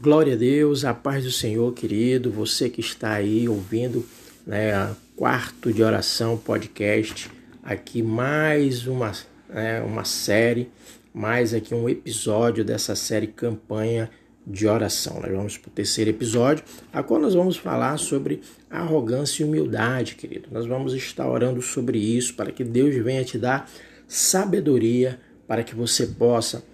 Glória a Deus, a paz do Senhor, querido, você que está aí ouvindo, né, quarto de oração podcast, aqui mais uma, né, uma série, mais aqui um episódio dessa série campanha de oração. Nós vamos para o terceiro episódio, a qual nós vamos falar sobre arrogância e humildade, querido. Nós vamos estar orando sobre isso para que Deus venha te dar sabedoria para que você possa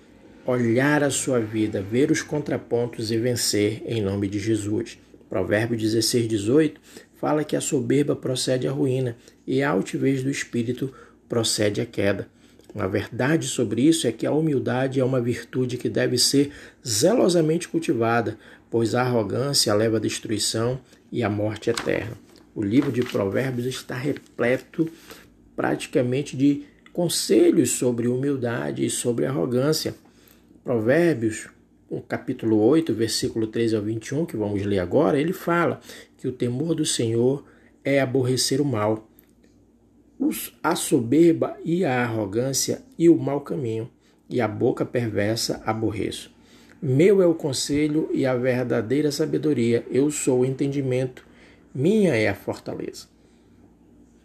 olhar a sua vida, ver os contrapontos e vencer em nome de Jesus. Provérbio 16, 18 fala que a soberba procede à ruína e a altivez do espírito procede à queda. A verdade sobre isso é que a humildade é uma virtude que deve ser zelosamente cultivada, pois a arrogância leva à destruição e à morte eterna. O livro de Provérbios está repleto praticamente de conselhos sobre humildade e sobre arrogância. Provérbios, no capítulo 8, versículo 13 ao 21, que vamos ler agora, ele fala que o temor do Senhor é aborrecer o mal, a soberba e a arrogância e o mau caminho, e a boca perversa aborreço. Meu é o conselho e a verdadeira sabedoria, eu sou o entendimento, minha é a fortaleza.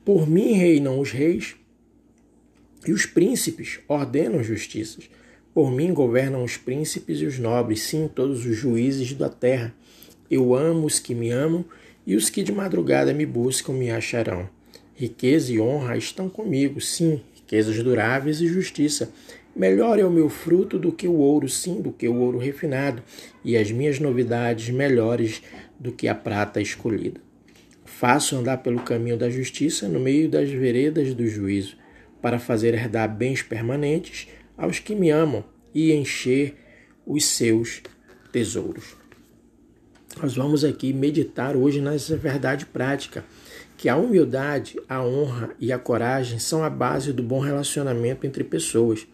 Por mim reinam os reis, e os príncipes ordenam justiças. Por mim governam os príncipes e os nobres, sim, todos os juízes da terra. Eu amo os que me amam, e os que de madrugada me buscam me acharão. Riqueza e honra estão comigo, sim, riquezas duráveis e justiça. Melhor é o meu fruto do que o ouro, sim, do que o ouro refinado, e as minhas novidades melhores do que a prata escolhida. Faço andar pelo caminho da justiça no meio das veredas do juízo, para fazer herdar bens permanentes aos que me amam e encher os seus tesouros. Nós vamos aqui meditar hoje nessa verdade prática, que a humildade, a honra e a coragem são a base do bom relacionamento entre pessoas,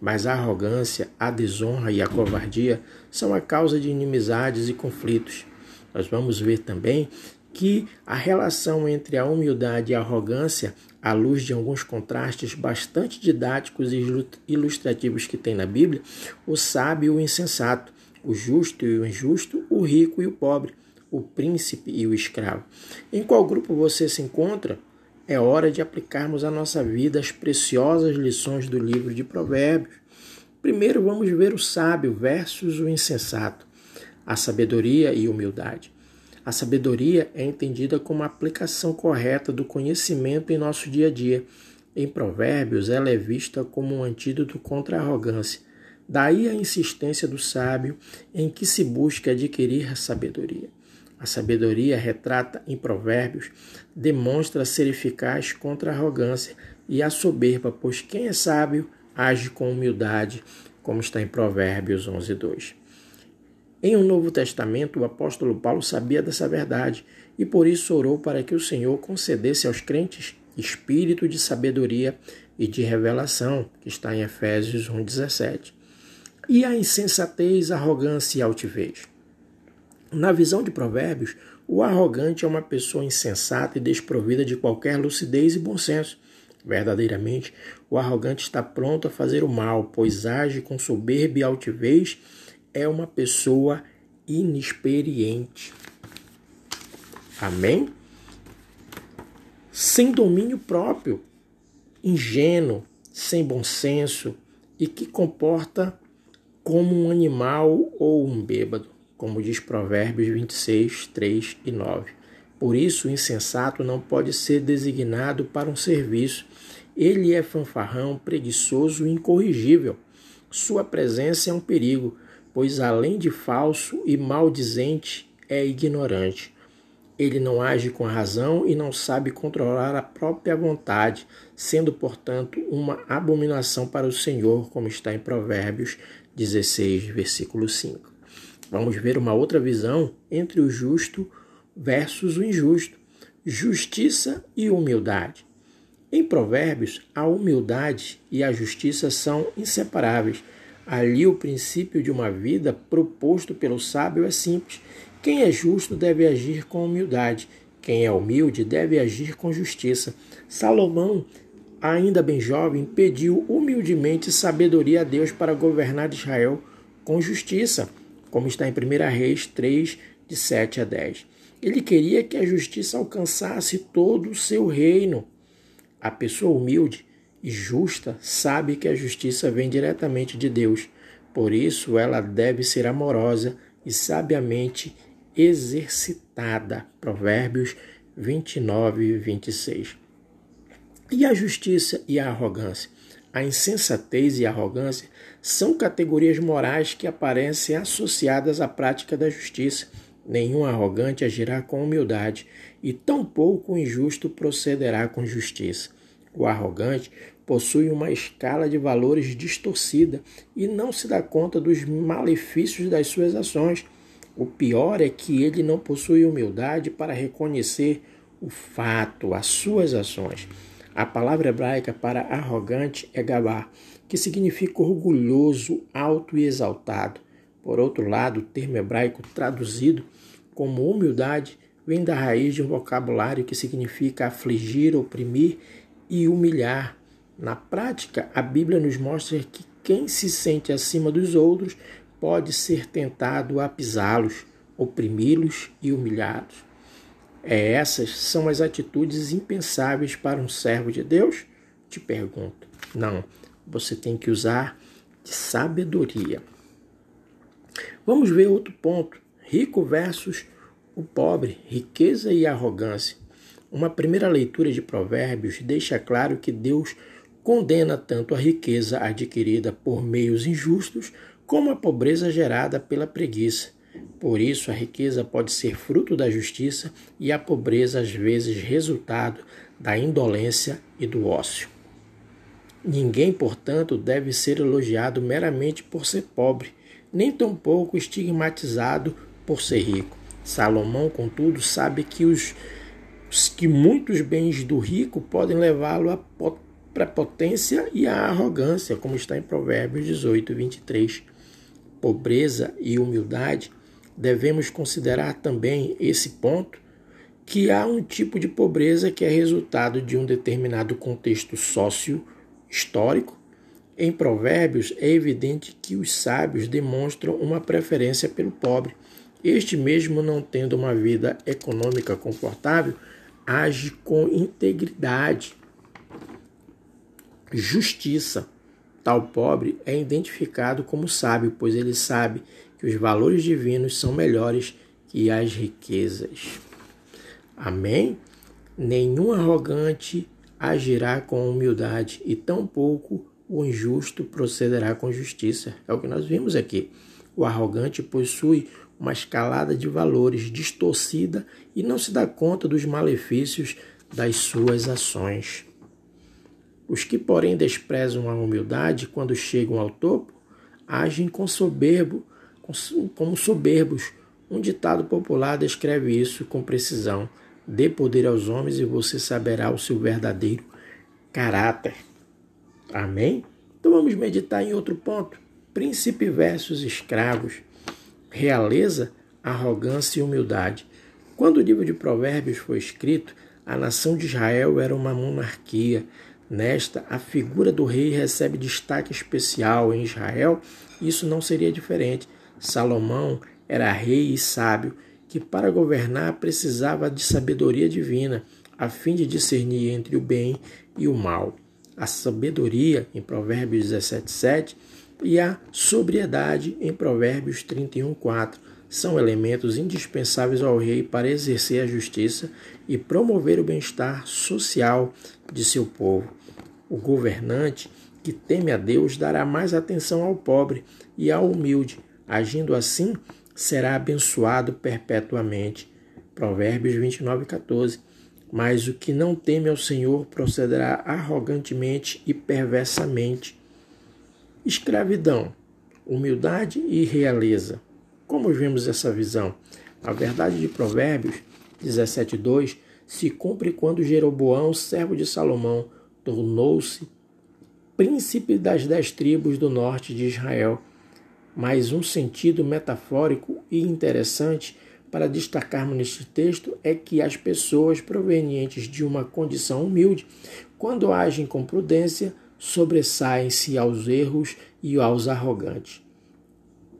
mas a arrogância, a desonra e a covardia são a causa de inimizades e conflitos. Nós vamos ver também que a relação entre a humildade e a arrogância à luz de alguns contrastes bastante didáticos e ilustrativos que tem na Bíblia, o sábio e o insensato, o justo e o injusto, o rico e o pobre, o príncipe e o escravo. Em qual grupo você se encontra? É hora de aplicarmos à nossa vida as preciosas lições do livro de Provérbios. Primeiro vamos ver o sábio versus o insensato, a sabedoria e humildade. A sabedoria é entendida como a aplicação correta do conhecimento em nosso dia a dia. Em Provérbios, ela é vista como um antídoto contra a arrogância. Daí a insistência do sábio em que se busca adquirir a sabedoria. A sabedoria retrata em Provérbios demonstra ser eficaz contra a arrogância e a soberba, pois quem é sábio age com humildade, como está em Provérbios 11, 2. Em um Novo Testamento, o apóstolo Paulo sabia dessa verdade e por isso orou para que o Senhor concedesse aos crentes espírito de sabedoria e de revelação, que está em Efésios 1,17. E a insensatez, arrogância e altivez. Na visão de Provérbios, o arrogante é uma pessoa insensata e desprovida de qualquer lucidez e bom senso. Verdadeiramente, o arrogante está pronto a fazer o mal, pois age com soberba e altivez é uma pessoa inexperiente. Amém? Sem domínio próprio, ingênuo, sem bom senso e que comporta como um animal ou um bêbado, como diz Provérbios 26, 3 e 9. Por isso, o insensato não pode ser designado para um serviço. Ele é fanfarrão, preguiçoso e incorrigível. Sua presença é um perigo pois além de falso e maldizente, é ignorante. Ele não age com a razão e não sabe controlar a própria vontade, sendo, portanto, uma abominação para o Senhor, como está em Provérbios 16, versículo 5. Vamos ver uma outra visão entre o justo versus o injusto, justiça e humildade. Em Provérbios, a humildade e a justiça são inseparáveis Ali o princípio de uma vida proposto pelo sábio é simples. Quem é justo deve agir com humildade. Quem é humilde deve agir com justiça. Salomão, ainda bem jovem, pediu humildemente sabedoria a Deus para governar Israel com justiça. como está em 1 Reis 3, de 7 a 10. Ele queria que a justiça alcançasse todo o seu reino. A pessoa humilde justa sabe que a justiça vem diretamente de Deus. Por isso, ela deve ser amorosa e sabiamente exercitada. Provérbios 29 e 26. E a justiça e a arrogância? A insensatez e a arrogância são categorias morais que aparecem associadas à prática da justiça. Nenhum arrogante agirá com humildade, e tampouco o injusto procederá com justiça. O arrogante possui uma escala de valores distorcida e não se dá conta dos malefícios das suas ações. O pior é que ele não possui humildade para reconhecer o fato, as suas ações. A palavra hebraica para arrogante é gabá, que significa orgulhoso, alto e exaltado. Por outro lado, o termo hebraico traduzido como humildade vem da raiz de um vocabulário que significa afligir, oprimir e humilhar. Na prática, a Bíblia nos mostra que quem se sente acima dos outros pode ser tentado a pisá-los, oprimi-los e humilhá-los. É, essas são as atitudes impensáveis para um servo de Deus? Te pergunto. Não, você tem que usar de sabedoria. Vamos ver outro ponto: rico versus o pobre, riqueza e arrogância. Uma primeira leitura de Provérbios deixa claro que Deus condena tanto a riqueza adquirida por meios injustos como a pobreza gerada pela preguiça. Por isso, a riqueza pode ser fruto da justiça e a pobreza, às vezes, resultado da indolência e do ócio. Ninguém, portanto, deve ser elogiado meramente por ser pobre, nem tampouco estigmatizado por ser rico. Salomão, contudo, sabe que os que muitos bens do rico podem levá-lo à prepotência e à arrogância, como está em Provérbios 18, 23. Pobreza e humildade devemos considerar também esse ponto que há um tipo de pobreza que é resultado de um determinado contexto sócio-histórico. Em Provérbios, é evidente que os sábios demonstram uma preferência pelo pobre. Este, mesmo não tendo uma vida econômica confortável, age com integridade, justiça. Tal pobre é identificado como sábio, pois ele sabe que os valores divinos são melhores que as riquezas. Amém? Nenhum arrogante agirá com humildade e tampouco o injusto procederá com justiça. É o que nós vimos aqui. O arrogante possui uma escalada de valores distorcida e não se dá conta dos malefícios das suas ações. Os que, porém, desprezam a humildade quando chegam ao topo, agem com soberbo como soberbos. Um ditado popular descreve isso com precisão. Dê poder aos homens e você saberá o seu verdadeiro caráter. Amém? Então vamos meditar em outro ponto. Príncipe versus escravos. Realeza, arrogância e humildade. Quando o livro de Provérbios foi escrito, a nação de Israel era uma monarquia. Nesta, a figura do rei recebe destaque especial em Israel. Isso não seria diferente. Salomão era rei e sábio, que para governar precisava de sabedoria divina, a fim de discernir entre o bem e o mal. A sabedoria, em Provérbios 17,7, e a sobriedade, em Provérbios 31,4, são elementos indispensáveis ao rei para exercer a justiça e promover o bem-estar social de seu povo. O governante que teme a Deus dará mais atenção ao pobre e ao humilde, Agindo assim, será abençoado perpetuamente. Provérbios 29, 14. Mas o que não teme ao Senhor procederá arrogantemente e perversamente. Escravidão, humildade e realeza. Como vemos essa visão? A verdade de Provérbios 17:2 se cumpre quando Jeroboão, servo de Salomão, tornou-se príncipe das dez tribos do norte de Israel mas um sentido metafórico e interessante para destacarmos neste texto é que as pessoas provenientes de uma condição humilde, quando agem com prudência, sobressaem-se aos erros e aos arrogantes.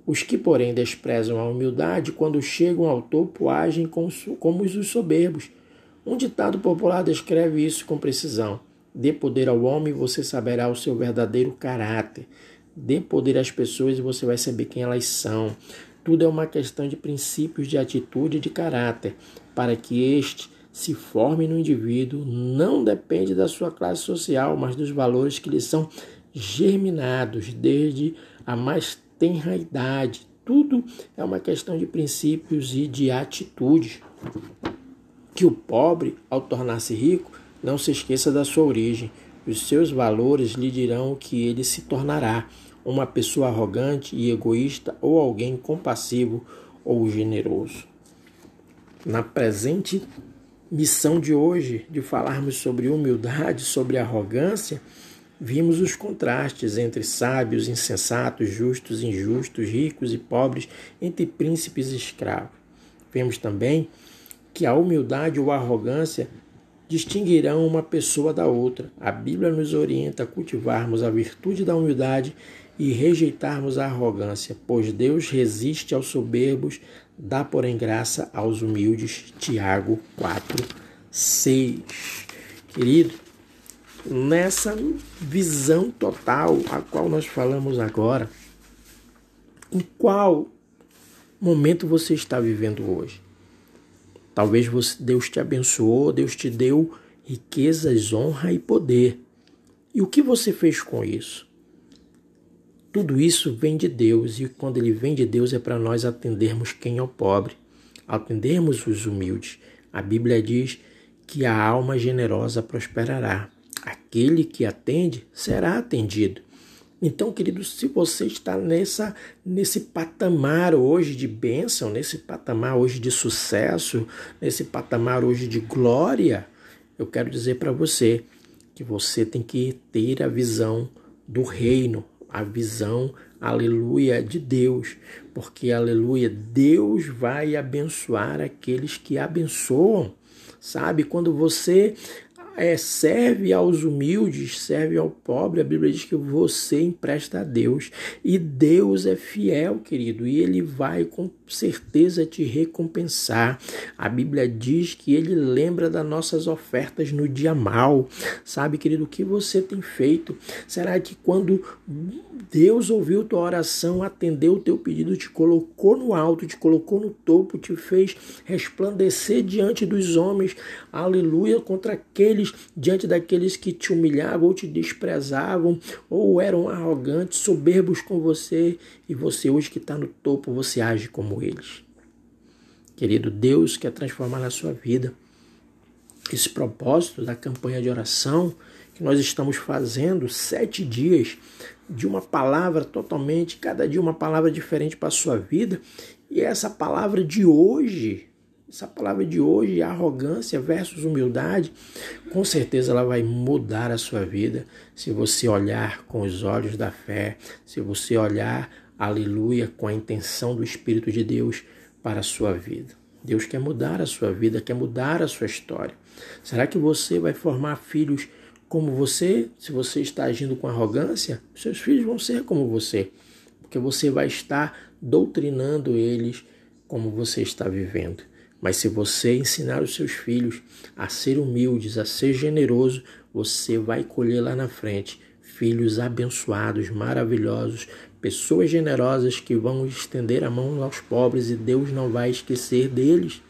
Os que, porém, desprezam a humildade, quando chegam ao topo, agem como os soberbos. Um ditado popular descreve isso com precisão. Dê poder ao homem e você saberá o seu verdadeiro caráter. Dê poder às pessoas e você vai saber quem elas são. Tudo é uma questão de princípios de atitude e de caráter. Para que este se forme no indivíduo, não depende da sua classe social, mas dos valores que lhe são germinados desde a mais tenra idade. Tudo é uma questão de princípios e de atitudes. Que o pobre, ao tornar-se rico, não se esqueça da sua origem. Os seus valores lhe dirão que ele se tornará uma pessoa arrogante e egoísta ou alguém compassivo ou generoso. Na presente missão de hoje, de falarmos sobre humildade, sobre arrogância, vimos os contrastes entre sábios, insensatos, justos, injustos, ricos e pobres, entre príncipes e escravos. Vemos também que a humildade ou a arrogância distinguirão uma pessoa da outra. A Bíblia nos orienta a cultivarmos a virtude da humildade e rejeitarmos a arrogância, pois Deus resiste aos soberbos, dá porém graça aos humildes. Tiago 4, 6. Querido, nessa visão total a qual nós falamos agora, em qual momento você está vivendo hoje? Talvez você, Deus te abençoou, Deus te deu riquezas, honra e poder. E o que você fez com isso? Tudo isso vem de Deus e quando ele vem de Deus é para nós atendermos quem é o pobre, atendermos os humildes. A Bíblia diz que a alma generosa prosperará. Aquele que atende será atendido. Então, querido, se você está nessa nesse patamar hoje de bênção, nesse patamar hoje de sucesso, nesse patamar hoje de glória, eu quero dizer para você que você tem que ter a visão do reino, a visão, aleluia, de Deus, porque, aleluia, Deus vai abençoar aqueles que abençoam. Sabe, quando você é, serve aos humildes, serve ao pobre. A Bíblia diz que você empresta a Deus. E Deus é fiel, querido, e Ele vai com certeza te recompensar. A Bíblia diz que Ele lembra das nossas ofertas no dia mal. Sabe, querido, o que você tem feito? Será que quando Deus ouviu tua oração, atendeu o teu pedido, te colocou no alto, te colocou no topo, te fez resplandecer diante dos homens, aleluia, contra aqueles diante daqueles que te humilhavam ou te desprezavam ou eram arrogantes, soberbos com você e você hoje que está no topo, você age como eles. Querido, Deus quer transformar na sua vida. Esse propósito da campanha de oração que nós estamos fazendo, sete dias de uma palavra totalmente, cada dia uma palavra diferente para a sua vida. E essa palavra de hoje essa palavra de hoje, arrogância versus humildade, com certeza ela vai mudar a sua vida se você olhar com os olhos da fé, se você olhar, aleluia, com a intenção do Espírito de Deus para a sua vida. Deus quer mudar a sua vida, quer mudar a sua história. Será que você vai formar filhos como você? Se você está agindo com arrogância, seus filhos vão ser como você, porque você vai estar doutrinando eles como você está vivendo. Mas se você ensinar os seus filhos a ser humildes, a ser generoso, você vai colher lá na frente filhos abençoados, maravilhosos, pessoas generosas que vão estender a mão aos pobres e Deus não vai esquecer deles.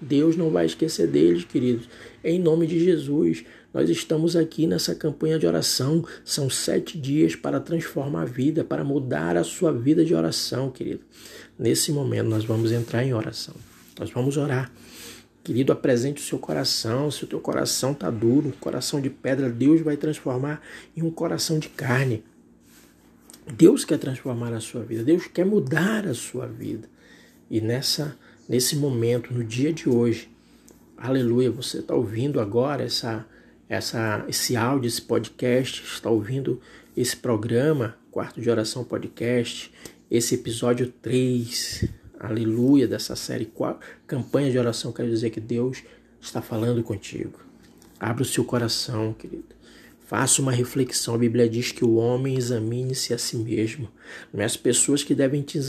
Deus não vai esquecer deles, queridos. Em nome de Jesus, nós estamos aqui nessa campanha de oração. São sete dias para transformar a vida, para mudar a sua vida de oração, querido. Nesse momento, nós vamos entrar em oração. Nós vamos orar. Querido, apresente o seu coração. Se o teu coração está duro, coração de pedra, Deus vai transformar em um coração de carne. Deus quer transformar a sua vida. Deus quer mudar a sua vida. E nessa, nesse momento, no dia de hoje, aleluia, você está ouvindo agora essa, essa, esse áudio, esse podcast, está ouvindo esse programa, Quarto de Oração Podcast, esse episódio 3 aleluia, dessa série campanha de oração, quero dizer que Deus está falando contigo. Abra o seu coração, querido. Faça uma reflexão. A Bíblia diz que o homem examine-se a si mesmo. Não é as pessoas que devem te,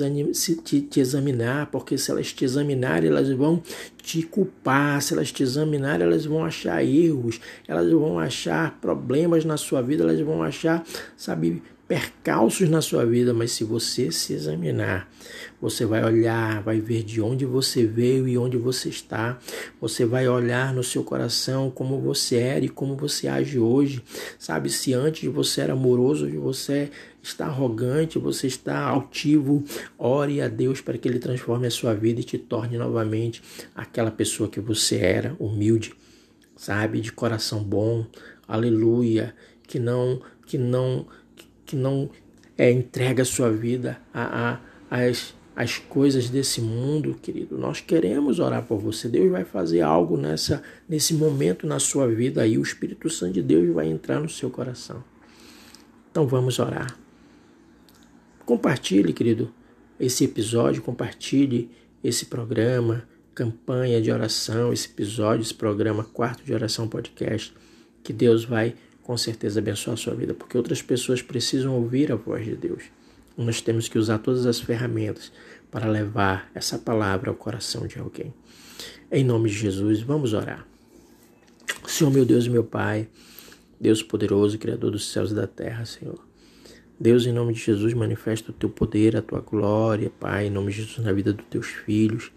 te, te, examinar, porque se elas te examinarem, elas vão te culpar. Se elas te examinarem, elas vão achar erros, elas vão achar problemas na sua vida, elas vão achar, sabe, percalços na sua vida, mas se você se examinar, você vai olhar, vai ver de onde você veio e onde você está. Você vai olhar no seu coração como você era e como você age hoje. Sabe, se antes você era amoroso, hoje você está arrogante, você está altivo, ore a Deus para que Ele transforme a sua vida e te torne novamente aquela pessoa que você era, humilde, sabe, de coração bom, aleluia, que não, que não que não é, entrega a sua vida a, a, as, as coisas desse mundo, querido. Nós queremos orar por você. Deus vai fazer algo nessa, nesse momento na sua vida aí. O Espírito Santo de Deus vai entrar no seu coração. Então vamos orar. Compartilhe, querido, esse episódio, compartilhe esse programa, campanha de oração, esse episódio, esse programa Quarto de Oração Podcast, que Deus vai com certeza abençoar a sua vida, porque outras pessoas precisam ouvir a voz de Deus. Nós temos que usar todas as ferramentas para levar essa palavra ao coração de alguém. Em nome de Jesus, vamos orar. Senhor, meu Deus e meu Pai, Deus poderoso, Criador dos céus e da terra, Senhor. Deus, em nome de Jesus, manifesta o teu poder, a tua glória, Pai, em nome de Jesus, na vida dos teus filhos.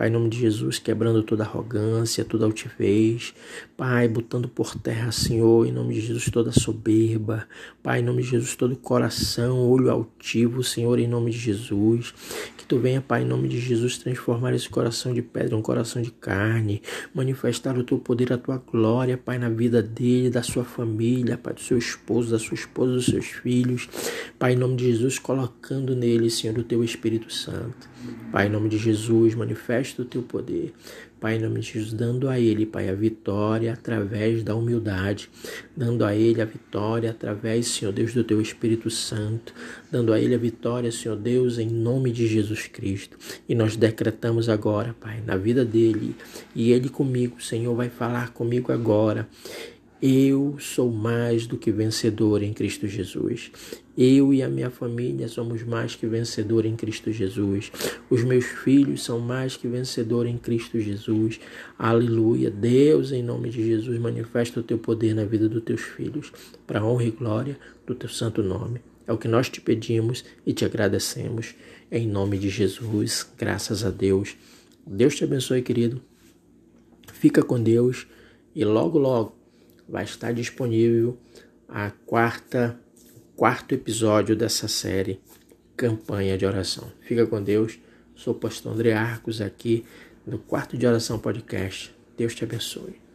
Pai, em nome de Jesus, quebrando toda arrogância, toda altivez. Pai, botando por terra, Senhor, em nome de Jesus, toda soberba. Pai, em nome de Jesus, todo coração, olho altivo, Senhor, em nome de Jesus. Que tu venha, Pai, em nome de Jesus, transformar esse coração de pedra em um coração de carne. Manifestar o teu poder, a tua glória, Pai, na vida dele, da sua família, Pai, do seu esposo, da sua esposa, dos seus filhos. Pai, em nome de Jesus, colocando nele, Senhor, o teu Espírito Santo. Pai, em nome de Jesus, manifesta o teu poder. Pai, em nome de Jesus, dando a ele, Pai, a vitória através da humildade, dando a ele a vitória através, Senhor Deus, do teu Espírito Santo, dando a ele a vitória, Senhor Deus, em nome de Jesus Cristo. E nós decretamos agora, Pai, na vida dele, e ele comigo, Senhor, vai falar comigo agora. Eu sou mais do que vencedor em Cristo Jesus. Eu e a minha família somos mais que vencedor em Cristo Jesus. Os meus filhos são mais que vencedor em Cristo Jesus. Aleluia. Deus, em nome de Jesus, manifesta o teu poder na vida dos teus filhos, para honra e glória do teu santo nome. É o que nós te pedimos e te agradecemos. Em nome de Jesus, graças a Deus. Deus te abençoe, querido. Fica com Deus e logo, logo vai estar disponível a quarta, quarto episódio dessa série Campanha de Oração. Fica com Deus. Sou o pastor André Arcos aqui no Quarto de Oração Podcast. Deus te abençoe.